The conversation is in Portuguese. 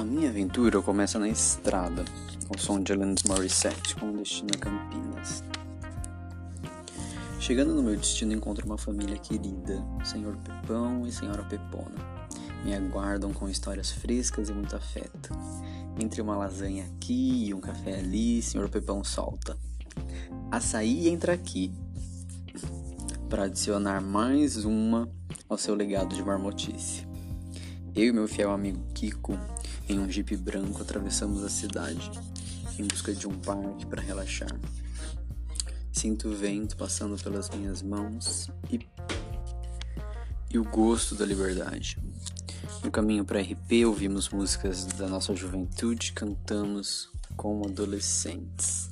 aventura começa na estrada, com som de Alanis Morissette, com destino a Campinas. Chegando no meu destino, encontro uma família querida, Senhor Pepão e Senhora Pepona. Me aguardam com histórias frescas e muito afeto. Entre uma lasanha aqui e um café ali, Senhor Pepão solta. Açaí entra aqui, para adicionar mais uma ao seu legado de marmotice. Eu e meu fiel amigo Kiko, em um jipe branco, atravessamos a cidade em busca de um parque para relaxar. Sinto o vento passando pelas minhas mãos e, e o gosto da liberdade. No caminho para RP, ouvimos músicas da nossa juventude, cantamos como adolescentes.